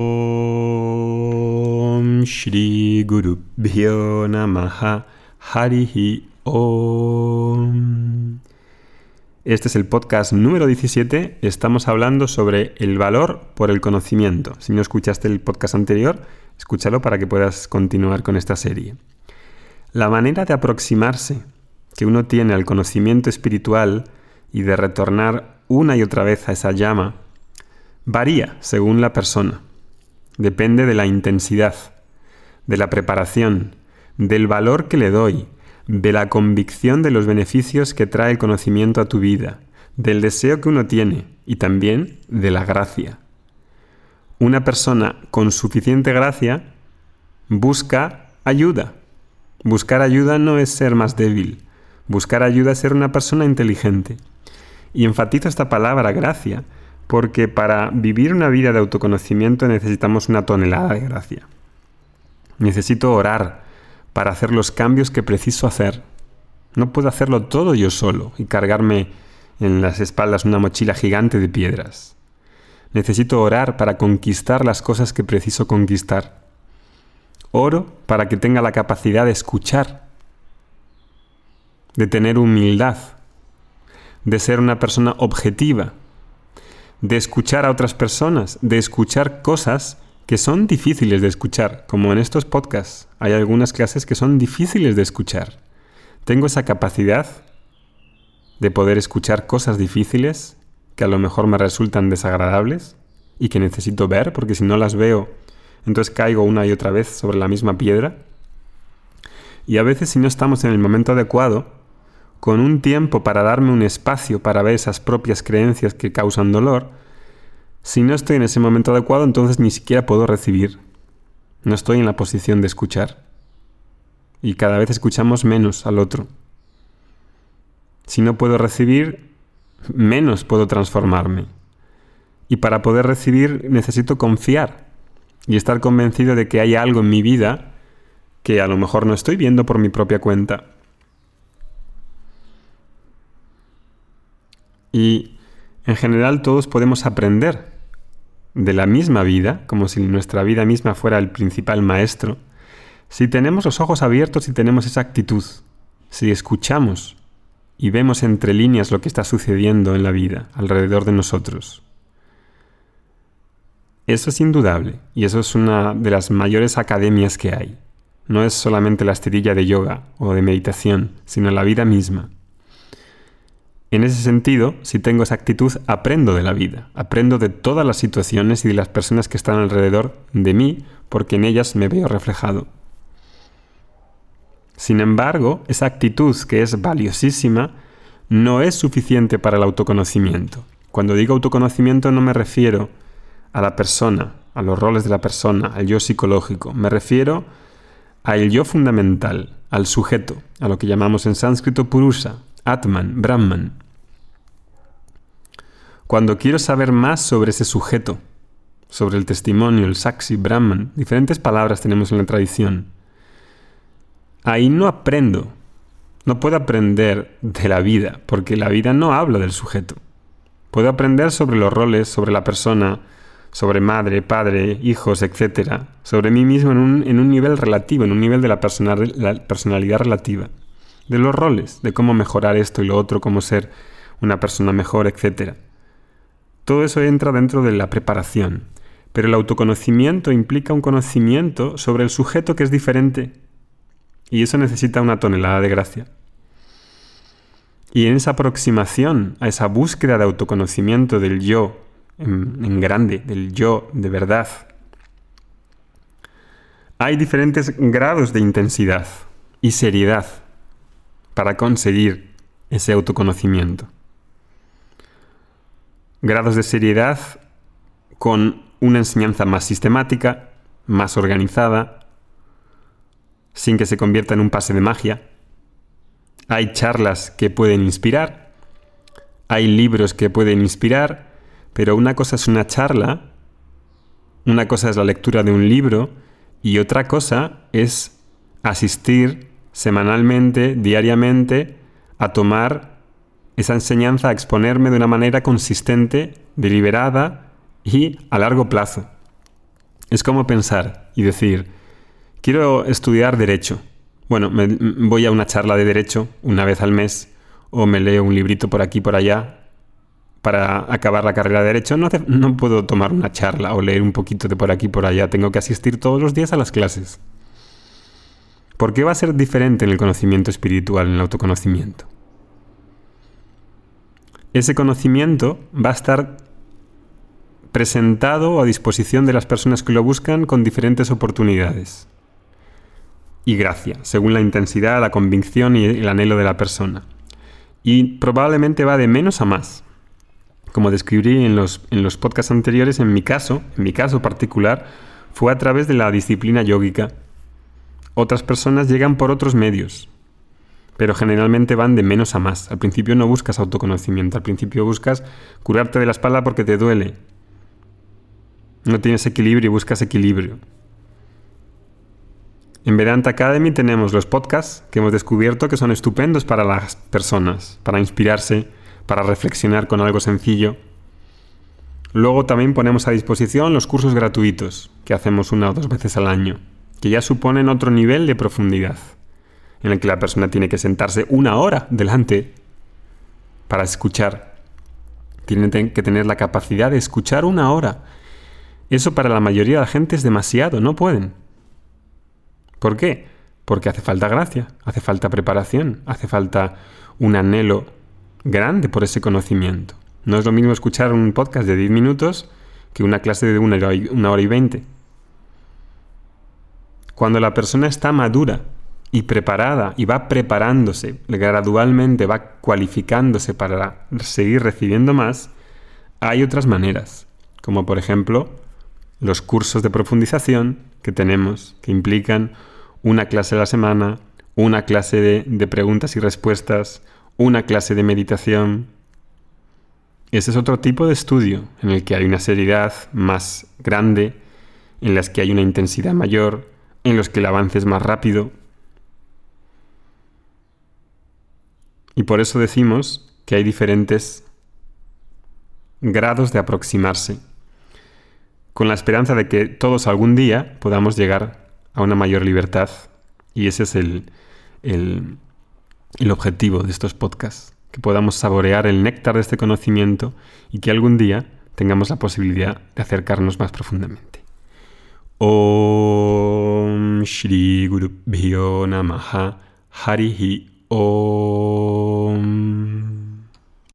Om Shri Guru Namaha Harihi Om. Este es el podcast número 17. Estamos hablando sobre el valor por el conocimiento. Si no escuchaste el podcast anterior, escúchalo para que puedas continuar con esta serie. La manera de aproximarse que uno tiene al conocimiento espiritual y de retornar una y otra vez a esa llama varía según la persona. Depende de la intensidad, de la preparación, del valor que le doy, de la convicción de los beneficios que trae el conocimiento a tu vida, del deseo que uno tiene y también de la gracia. Una persona con suficiente gracia busca ayuda. Buscar ayuda no es ser más débil. Buscar ayuda es ser una persona inteligente. Y enfatizo esta palabra gracia porque para vivir una vida de autoconocimiento necesitamos una tonelada de gracia. Necesito orar para hacer los cambios que preciso hacer. No puedo hacerlo todo yo solo y cargarme en las espaldas una mochila gigante de piedras. Necesito orar para conquistar las cosas que preciso conquistar. Oro para que tenga la capacidad de escuchar, de tener humildad, de ser una persona objetiva, de escuchar a otras personas, de escuchar cosas que son difíciles de escuchar, como en estos podcasts. Hay algunas clases que son difíciles de escuchar. Tengo esa capacidad de poder escuchar cosas difíciles que a lo mejor me resultan desagradables y que necesito ver, porque si no las veo, entonces caigo una y otra vez sobre la misma piedra. Y a veces si no estamos en el momento adecuado, con un tiempo para darme un espacio para ver esas propias creencias que causan dolor, si no estoy en ese momento adecuado, entonces ni siquiera puedo recibir. No estoy en la posición de escuchar. Y cada vez escuchamos menos al otro. Si no puedo recibir, menos puedo transformarme. Y para poder recibir necesito confiar y estar convencido de que hay algo en mi vida que a lo mejor no estoy viendo por mi propia cuenta Y en general todos podemos aprender de la misma vida, como si nuestra vida misma fuera el principal maestro, si tenemos los ojos abiertos y tenemos esa actitud, si escuchamos y vemos entre líneas lo que está sucediendo en la vida alrededor de nosotros. Eso es indudable y eso es una de las mayores academias que hay. No es solamente la estirilla de yoga o de meditación, sino la vida misma. En ese sentido, si tengo esa actitud, aprendo de la vida, aprendo de todas las situaciones y de las personas que están alrededor de mí, porque en ellas me veo reflejado. Sin embargo, esa actitud, que es valiosísima, no es suficiente para el autoconocimiento. Cuando digo autoconocimiento no me refiero a la persona, a los roles de la persona, al yo psicológico, me refiero al yo fundamental, al sujeto, a lo que llamamos en sánscrito purusha, Atman, Brahman. Cuando quiero saber más sobre ese sujeto, sobre el testimonio, el Saksi, Brahman, diferentes palabras tenemos en la tradición, ahí no aprendo, no puedo aprender de la vida, porque la vida no habla del sujeto. Puedo aprender sobre los roles, sobre la persona, sobre madre, padre, hijos, etc. Sobre mí mismo en un, nivel relativo, en un nivel de la personalidad relativa de los roles, de cómo mejorar esto y lo otro, cómo ser una persona mejor, etc. Todo eso entra dentro de la preparación, pero el autoconocimiento implica un conocimiento sobre el sujeto que es diferente y eso necesita una tonelada de gracia. Y en esa aproximación a esa búsqueda de autoconocimiento del yo en, en grande, del yo de verdad, hay diferentes grados de intensidad y seriedad para conseguir ese autoconocimiento. Grados de seriedad con una enseñanza más sistemática, más organizada, sin que se convierta en un pase de magia. Hay charlas que pueden inspirar, hay libros que pueden inspirar, pero una cosa es una charla, una cosa es la lectura de un libro y otra cosa es asistir semanalmente, diariamente, a tomar esa enseñanza, a exponerme de una manera consistente, deliberada y a largo plazo. Es como pensar y decir, quiero estudiar derecho. Bueno, me, voy a una charla de derecho una vez al mes o me leo un librito por aquí por allá para acabar la carrera de derecho. No, no puedo tomar una charla o leer un poquito de por aquí por allá. Tengo que asistir todos los días a las clases. ¿Por qué va a ser diferente en el conocimiento espiritual, en el autoconocimiento? Ese conocimiento va a estar presentado a disposición de las personas que lo buscan con diferentes oportunidades y gracia, según la intensidad, la convicción y el anhelo de la persona. Y probablemente va de menos a más. Como describí en los, en los podcasts anteriores, en mi caso, en mi caso particular, fue a través de la disciplina yógica. Otras personas llegan por otros medios, pero generalmente van de menos a más. Al principio no buscas autoconocimiento, al principio buscas curarte de la espalda porque te duele, no tienes equilibrio y buscas equilibrio. En Vedanta Academy tenemos los podcasts que hemos descubierto que son estupendos para las personas, para inspirarse, para reflexionar con algo sencillo. Luego también ponemos a disposición los cursos gratuitos, que hacemos una o dos veces al año, que ya suponen otro nivel de profundidad, en el que la persona tiene que sentarse una hora delante para escuchar. Tiene que tener la capacidad de escuchar una hora eso para la mayoría de la gente es demasiado, no pueden. ¿Por qué? Porque hace falta gracia, hace falta preparación, hace falta un anhelo grande por ese conocimiento. No es lo mismo escuchar un podcast de 10 minutos que una clase de una hora, y, una hora y 20. Cuando la persona está madura y preparada y va preparándose, gradualmente va cualificándose para seguir recibiendo más, hay otras maneras, como por ejemplo los cursos de profundización que tenemos, que implican una clase a la semana, una clase de, preguntas y respuestas, una clase de meditación. Ese es otro tipo de estudio en el que hay una seriedad más grande, en las que hay una intensidad mayor, en los que el avance es más rápido. Y por eso decimos que hay diferentes grados de aproximarse con la esperanza de que todos algún día podamos llegar a una mayor libertad. Y ese es el, el, objetivo de estos podcasts, que podamos saborear el néctar de este conocimiento y que algún día tengamos la posibilidad de acercarnos más profundamente. ॐ श्रीगुरुभ्यो नमः हरिः ॐ